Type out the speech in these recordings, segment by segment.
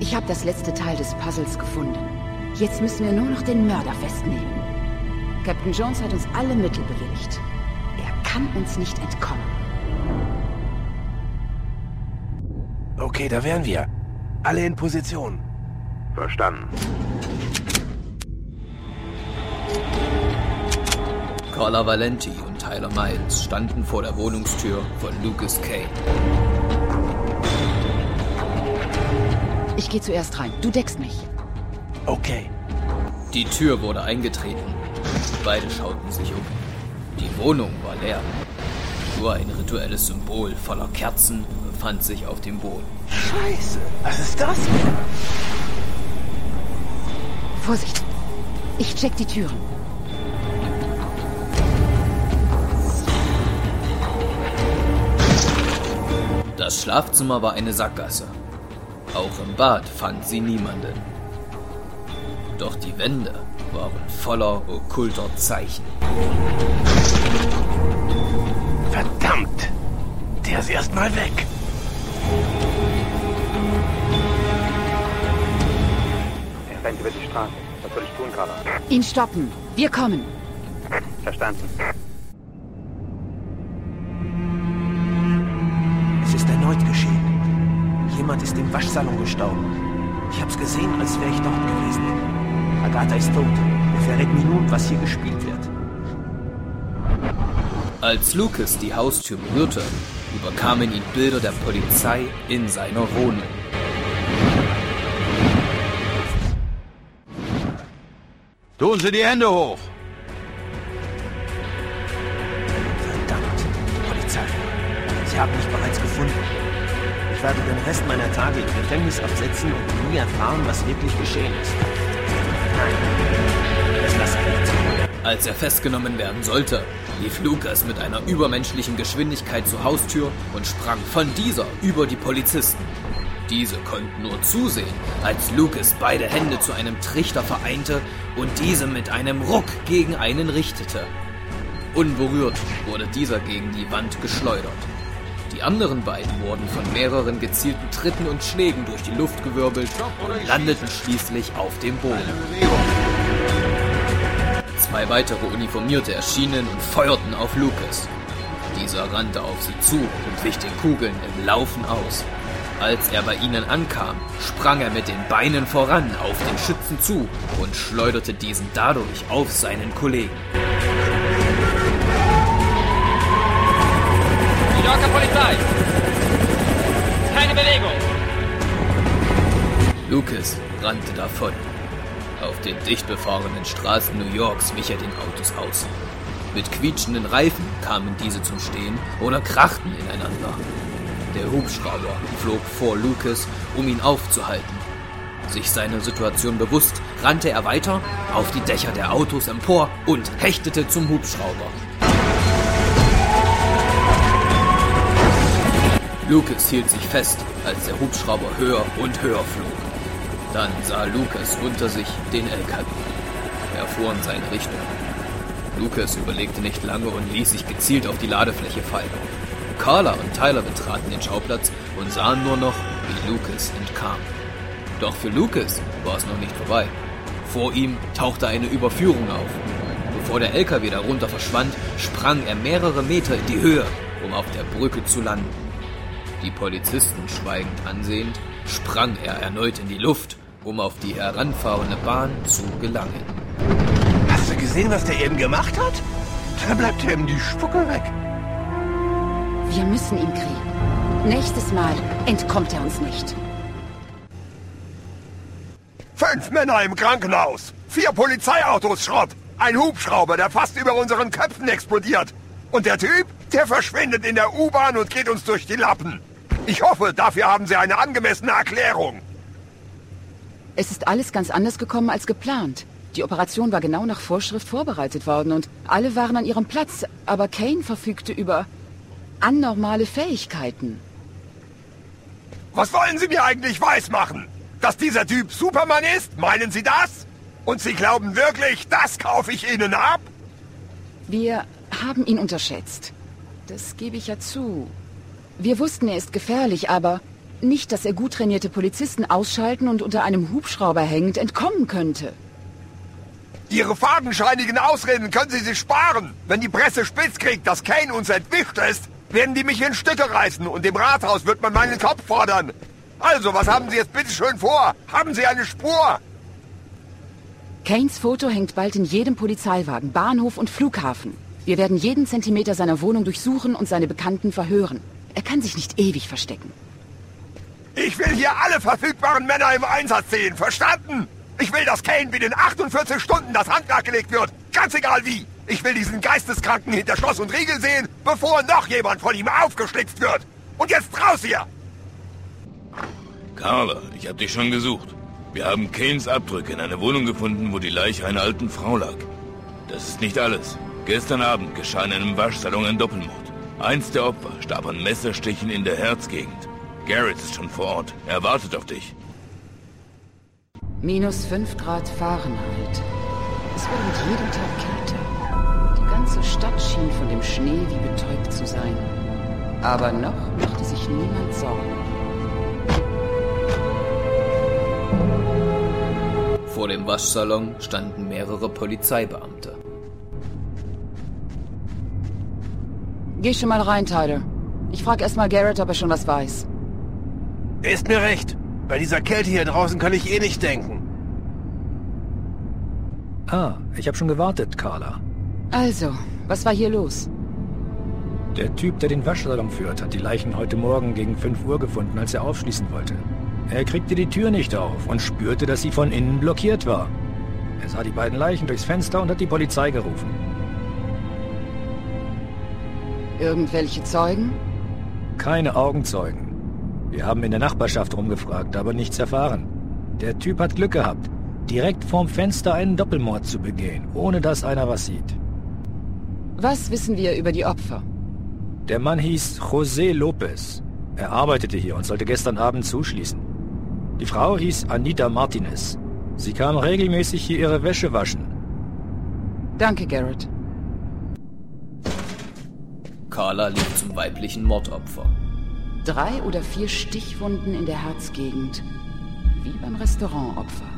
Ich habe das letzte Teil des Puzzles gefunden. Jetzt müssen wir nur noch den Mörder festnehmen. Captain Jones hat uns alle Mittel bewilligt. Er kann uns nicht entkommen. Okay, da wären wir. Alle in Position. Verstanden. Carla Valenti und Tyler Miles standen vor der Wohnungstür von Lucas Kane. Ich gehe zuerst rein. Du deckst mich. Okay. Die Tür wurde eingetreten. Beide schauten sich um. Die Wohnung war leer. Nur ein rituelles Symbol voller Kerzen befand sich auf dem Boden. Scheiße, was ist das? Vorsicht. Ich check die Türen. Das Schlafzimmer war eine Sackgasse. Auch im Bad fand sie niemanden. Doch die Wände waren voller okkulter Zeichen. Verdammt! Der ist erstmal weg. Er rennt über die Straße. Was soll ich tun, Carla? Ihn stoppen. Wir kommen. Verstanden. Jemand ist im Waschsalon gestorben. Ich hab's gesehen, als wäre ich dort gewesen. Agatha ist tot. Er verrät mir nun, was hier gespielt wird. Als Lucas die Haustür berührte, überkamen ihn Bilder der Polizei in seiner Wohnung. Tun Sie die Hände hoch! Verdammt. Polizei. Sie haben mich bereits gefunden. Ich werde den Rest meiner Tage im Gefängnis absetzen und nie erfahren, was wirklich geschehen ist. Nein. Das lasse ich nicht zu. Als er festgenommen werden sollte, lief Lucas mit einer übermenschlichen Geschwindigkeit zur Haustür und sprang von dieser über die Polizisten. Diese konnten nur zusehen, als Lucas beide Hände zu einem Trichter vereinte und diese mit einem Ruck gegen einen richtete. Unberührt wurde dieser gegen die Wand geschleudert. Die anderen beiden wurden von mehreren gezielten Tritten und Schlägen durch die Luft gewirbelt und landeten schließlich auf dem Boden. Zwei weitere Uniformierte erschienen und feuerten auf Lucas. Dieser rannte auf sie zu und wich den Kugeln im Laufen aus. Als er bei ihnen ankam, sprang er mit den Beinen voran auf den Schützen zu und schleuderte diesen dadurch auf seinen Kollegen. New Yorker Polizei! Keine Bewegung! Lucas rannte davon. Auf den dicht befahrenen Straßen New Yorks wich er den Autos aus. Mit quietschenden Reifen kamen diese zum Stehen oder krachten ineinander. Der Hubschrauber flog vor Lucas, um ihn aufzuhalten. Sich seiner Situation bewusst, rannte er weiter auf die Dächer der Autos empor und hechtete zum Hubschrauber. Lucas hielt sich fest, als der Hubschrauber höher und höher flog. Dann sah Lucas unter sich den LKW. Er fuhr in seine Richtung. Lucas überlegte nicht lange und ließ sich gezielt auf die Ladefläche fallen. Carla und Tyler betraten den Schauplatz und sahen nur noch, wie Lucas entkam. Doch für Lucas war es noch nicht vorbei. Vor ihm tauchte eine Überführung auf. Bevor der LKW darunter verschwand, sprang er mehrere Meter in die Höhe, um auf der Brücke zu landen. Die Polizisten schweigend ansehend, sprang er erneut in die Luft, um auf die heranfahrende Bahn zu gelangen. Hast du gesehen, was der eben gemacht hat? Da bleibt ihm die Spucke weg. Wir müssen ihn kriegen. Nächstes Mal entkommt er uns nicht. Fünf Männer im Krankenhaus. Vier Polizeiautos Schrott. Ein Hubschrauber, der fast über unseren Köpfen explodiert. Und der Typ, der verschwindet in der U-Bahn und geht uns durch die Lappen. Ich hoffe, dafür haben Sie eine angemessene Erklärung. Es ist alles ganz anders gekommen als geplant. Die Operation war genau nach Vorschrift vorbereitet worden und alle waren an ihrem Platz, aber Kane verfügte über anormale Fähigkeiten. Was wollen Sie mir eigentlich weismachen? Dass dieser Typ Superman ist? Meinen Sie das? Und Sie glauben wirklich, das kaufe ich Ihnen ab? Wir haben ihn unterschätzt. Das gebe ich ja zu. Wir wussten, er ist gefährlich, aber Nicht, dass er gut trainierte Polizisten ausschalten und unter einem Hubschrauber hängend entkommen könnte. Ihre fadenscheinigen Ausreden können Sie sich sparen. Wenn die Presse spitz kriegt, dass Kane uns entwischt ist, werden die mich in Stücke reißen und im Rathaus wird man meinen Kopf fordern. Also, was haben Sie jetzt bitte schön vor? Haben Sie eine Spur? Kanes Foto hängt bald in jedem Polizeiwagen, Bahnhof und Flughafen. Wir werden jeden Zentimeter seiner Wohnung durchsuchen und seine Bekannten verhören. Er kann sich nicht ewig verstecken. Ich will hier alle verfügbaren Männer im Einsatz sehen, verstanden? Ich will, dass Kane binnen 48 Stunden das Handwerk gelegt wird, ganz egal wie. Ich will diesen Geisteskranken hinter Schloss und Riegel sehen, bevor noch jemand von ihm aufgeschlitzt wird. Und jetzt raus hier! Carla, ich hab dich schon gesucht. Wir haben Kanes Abdrücke in einer Wohnung gefunden, wo die Leiche einer alten Frau lag. Das ist nicht alles. Gestern Abend geschah in einem Waschsalon ein Doppelmord. Eins der Opfer starb an Messerstichen in der Herzgegend. Garrett ist schon vor Ort. Er wartet auf dich. Minus 5 Grad Fahrenheit. Es wurde mit jedem Tag kälter. Die ganze Stadt schien von dem Schnee wie betäubt zu sein. Aber noch machte sich niemand Sorgen. Vor dem Waschsalon standen mehrere Polizeibeamte. Geh schon mal rein, Tyler. Ich frag erst mal Garrett, ob er schon was weiß. Ist mir recht. Bei dieser Kälte hier draußen kann ich eh nicht denken. Ah, ich habe schon gewartet, Carla. Also, was war hier los? Der Typ, der den Waschsalon führt, hat die Leichen heute Morgen gegen 5 Uhr gefunden, als er aufschließen wollte. Er kriegte die Tür nicht auf und spürte, dass sie von innen blockiert war. Er sah die beiden Leichen durchs Fenster und hat die Polizei gerufen. Irgendwelche Zeugen? Keine Augenzeugen. Wir haben in der Nachbarschaft rumgefragt, aber nichts erfahren. Der Typ hat Glück gehabt, direkt vorm Fenster einen Doppelmord zu begehen, ohne dass einer was sieht. Was wissen wir über die Opfer? Der Mann hieß José Lopez. Er arbeitete hier und sollte gestern Abend zuschließen. Die Frau hieß Anita Martinez. Sie kam regelmäßig hier ihre Wäsche waschen. Danke, Garrett. Carla lief zum weiblichen Mordopfer. Drei oder vier Stichwunden in der Herzgegend. Wie beim Restaurantopfer.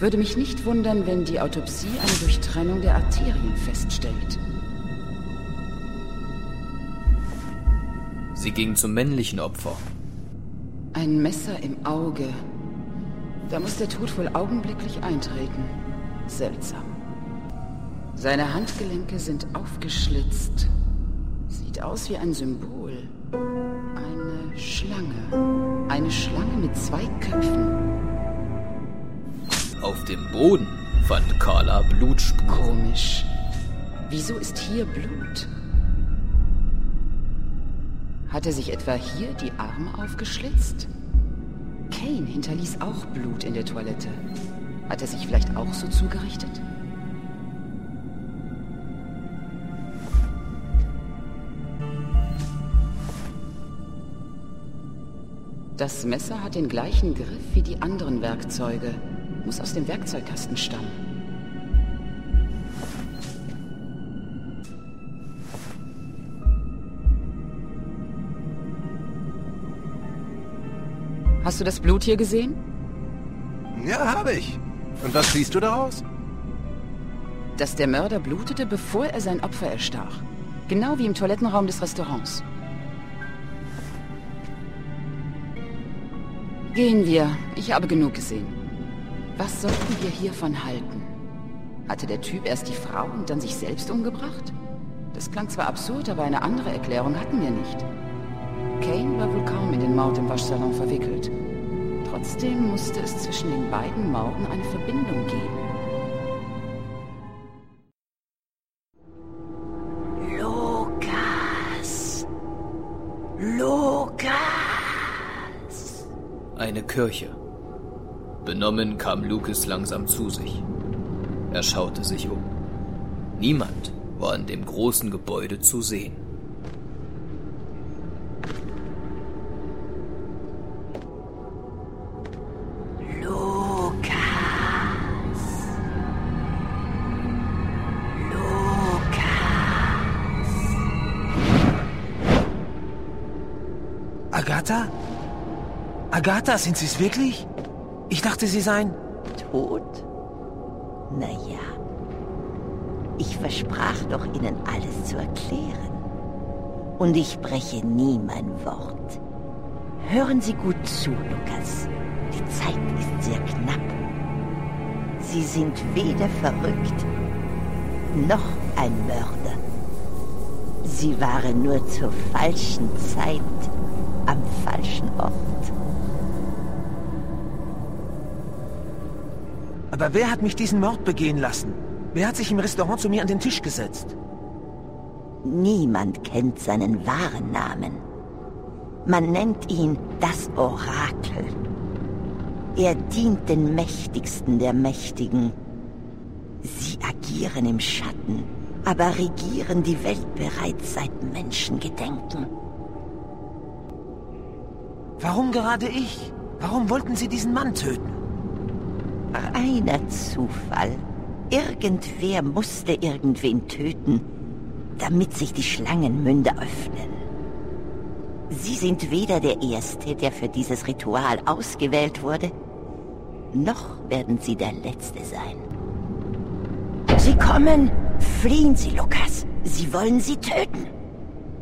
Würde mich nicht wundern, wenn die Autopsie eine Durchtrennung der Arterien feststellt. Sie ging zum männlichen Opfer. Ein Messer im Auge. Da muss der Tod wohl augenblicklich eintreten. Seltsam. Seine Handgelenke sind aufgeschlitzt. Sieht aus wie ein Symbol. Eine Schlange. Eine Schlange mit zwei Köpfen. Auf dem Boden fand Carla Blutspuren. Komisch. Wieso ist hier Blut? Hat er sich etwa hier die Arme aufgeschlitzt? Kane hinterließ auch Blut in der Toilette. Hat er sich vielleicht auch so zugerichtet? Das Messer hat den gleichen Griff wie die anderen Werkzeuge. Muss aus dem Werkzeugkasten stammen. Hast du das Blut hier gesehen? Ja, habe ich. Und was siehst du daraus? Dass der Mörder blutete, bevor er sein Opfer erstach. Genau wie im Toilettenraum des Restaurants. Gehen wir. Ich habe genug gesehen. Was sollten wir hiervon halten? Hatte der Typ erst die Frau und dann sich selbst umgebracht? Das klang zwar absurd, aber eine andere Erklärung hatten wir nicht. Kane war wohl kaum in den Mord im Waschsalon verwickelt. Trotzdem musste es zwischen den beiden Morden eine Verbindung geben. Eine Kirche. Benommen kam Lucas langsam zu sich. Er schaute sich um. Niemand war in dem großen Gebäude zu sehen. Agatha? Agatha, sind Sie es wirklich? Ich dachte, Sie seien... Tot? Naja, ich versprach doch Ihnen alles zu erklären. Und ich breche nie mein Wort. Hören Sie gut zu, Lukas. Die Zeit ist sehr knapp. Sie sind weder verrückt noch ein Mörder. Sie waren nur zur falschen Zeit am falschen Ort. Aber wer hat mich diesen Mord begehen lassen? Wer hat sich im Restaurant zu mir an den Tisch gesetzt? Niemand kennt seinen wahren Namen. Man nennt ihn das Orakel. Er dient den Mächtigsten der Mächtigen. Sie agieren im Schatten, aber regieren die Welt bereits seit Menschengedenken. Warum gerade ich? Warum wollten Sie diesen Mann töten? Reiner Zufall. Irgendwer musste irgendwen töten, damit sich die Schlangenmünde öffnen. Sie sind weder der Erste, der für dieses Ritual ausgewählt wurde, noch werden Sie der Letzte sein. Sie kommen! Fliehen Sie, Lukas! Sie wollen Sie töten!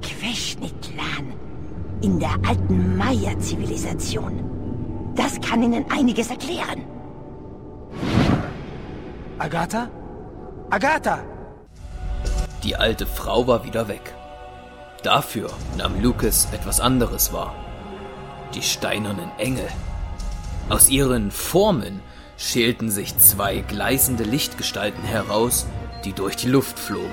Queschnitlan, in der alten Maya-Zivilisation. Das kann Ihnen einiges erklären. Agatha? Agatha! Die alte Frau war wieder weg. Dafür nahm Lucas etwas anderes wahr. Die steinernen Engel. Aus ihren Formen schälten sich zwei gleißende Lichtgestalten heraus, die durch die Luft flogen.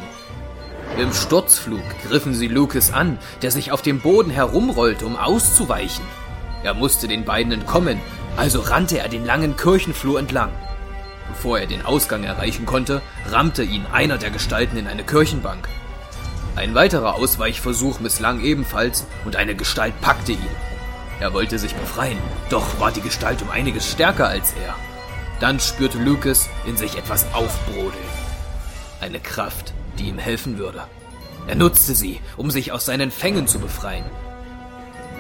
Im Sturzflug griffen sie Lucas an, der sich auf dem Boden herumrollte, um auszuweichen. Er musste den beiden entkommen, also rannte er den langen Kirchenflur entlang. Bevor er den Ausgang erreichen konnte, rammte ihn einer der Gestalten in eine Kirchenbank. Ein weiterer Ausweichversuch misslang ebenfalls und eine Gestalt packte ihn. Er wollte sich befreien, doch war die Gestalt um einiges stärker als er. Dann spürte Lucas in sich etwas aufbrodeln. Eine Kraft, die ihm helfen würde. Er nutzte sie, um sich aus seinen Fängen zu befreien.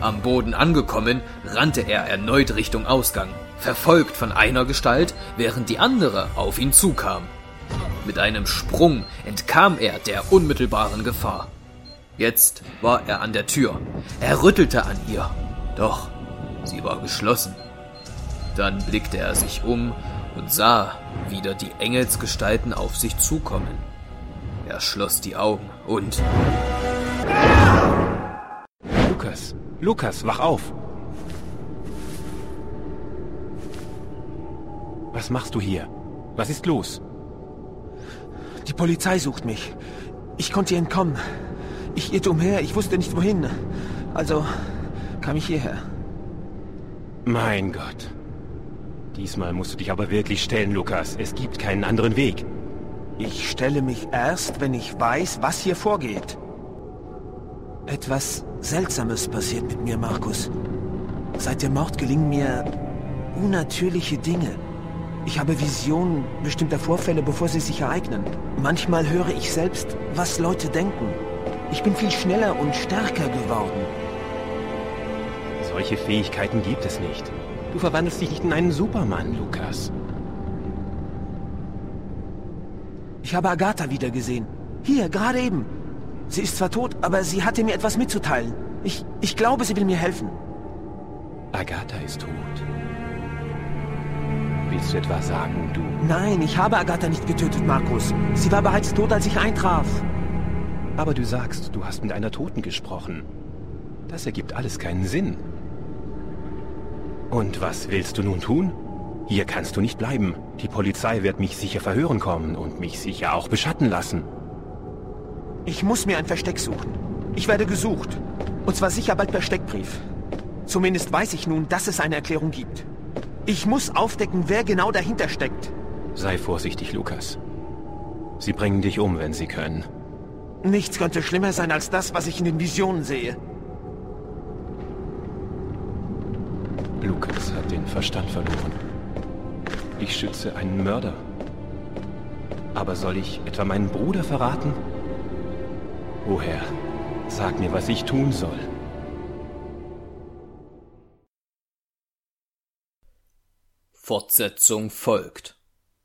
Am Boden angekommen, rannte er erneut Richtung Ausgang, verfolgt von einer Gestalt, während die andere auf ihn zukam. Mit einem Sprung entkam er der unmittelbaren Gefahr. Jetzt war er an der Tür. Er rüttelte an ihr, doch sie war geschlossen. Dann blickte er sich um und sah wieder die Engelsgestalten auf sich zukommen. Er schloss die Augen und... Lukas, Lukas, wach auf! Was machst du hier? Was ist los? Die Polizei sucht mich. Ich konnte ihr entkommen. Ich irrte umher, ich wusste nicht wohin. Also kam ich hierher. Mein Gott. Diesmal musst du dich aber wirklich stellen, Lukas. Es gibt keinen anderen Weg. Ich stelle mich erst, wenn ich weiß, was hier vorgeht. Etwas Seltsames passiert mit mir, Markus. Seit dem Mord gelingen mir unnatürliche Dinge. Ich habe Visionen bestimmter Vorfälle, bevor sie sich ereignen. Manchmal höre ich selbst, was Leute denken. Ich bin viel schneller und stärker geworden. Solche Fähigkeiten gibt es nicht. Du verwandelst dich nicht in einen Supermann, Lukas. Ich habe Agatha wiedergesehen. Hier, gerade eben. Sie ist zwar tot, aber sie hatte mir etwas mitzuteilen. Ich, ich glaube, sie will mir helfen. Agatha ist tot. Willst du etwa sagen, du... Nein, ich habe Agatha nicht getötet, Markus. Sie war bereits tot, als ich eintraf. Aber du sagst, du hast mit einer Toten gesprochen. Das ergibt alles keinen Sinn. Und was willst du nun tun? Hier kannst du nicht bleiben. Die Polizei wird mich sicher verhören kommen und mich sicher auch beschatten lassen. Ich muss mir ein Versteck suchen. Ich werde gesucht. Und zwar sicher bald per Steckbrief. Zumindest weiß ich nun, dass es eine Erklärung gibt. Ich muss aufdecken, wer genau dahinter steckt. Sei vorsichtig, Lukas. Sie bringen dich um, wenn sie können. Nichts könnte schlimmer sein als das, was ich in den Visionen sehe. Lukas hat den Verstand verloren. Ich schütze einen Mörder. Aber soll ich etwa meinen Bruder verraten? O Herr, sag mir, was ich tun soll. Fortsetzung folgt.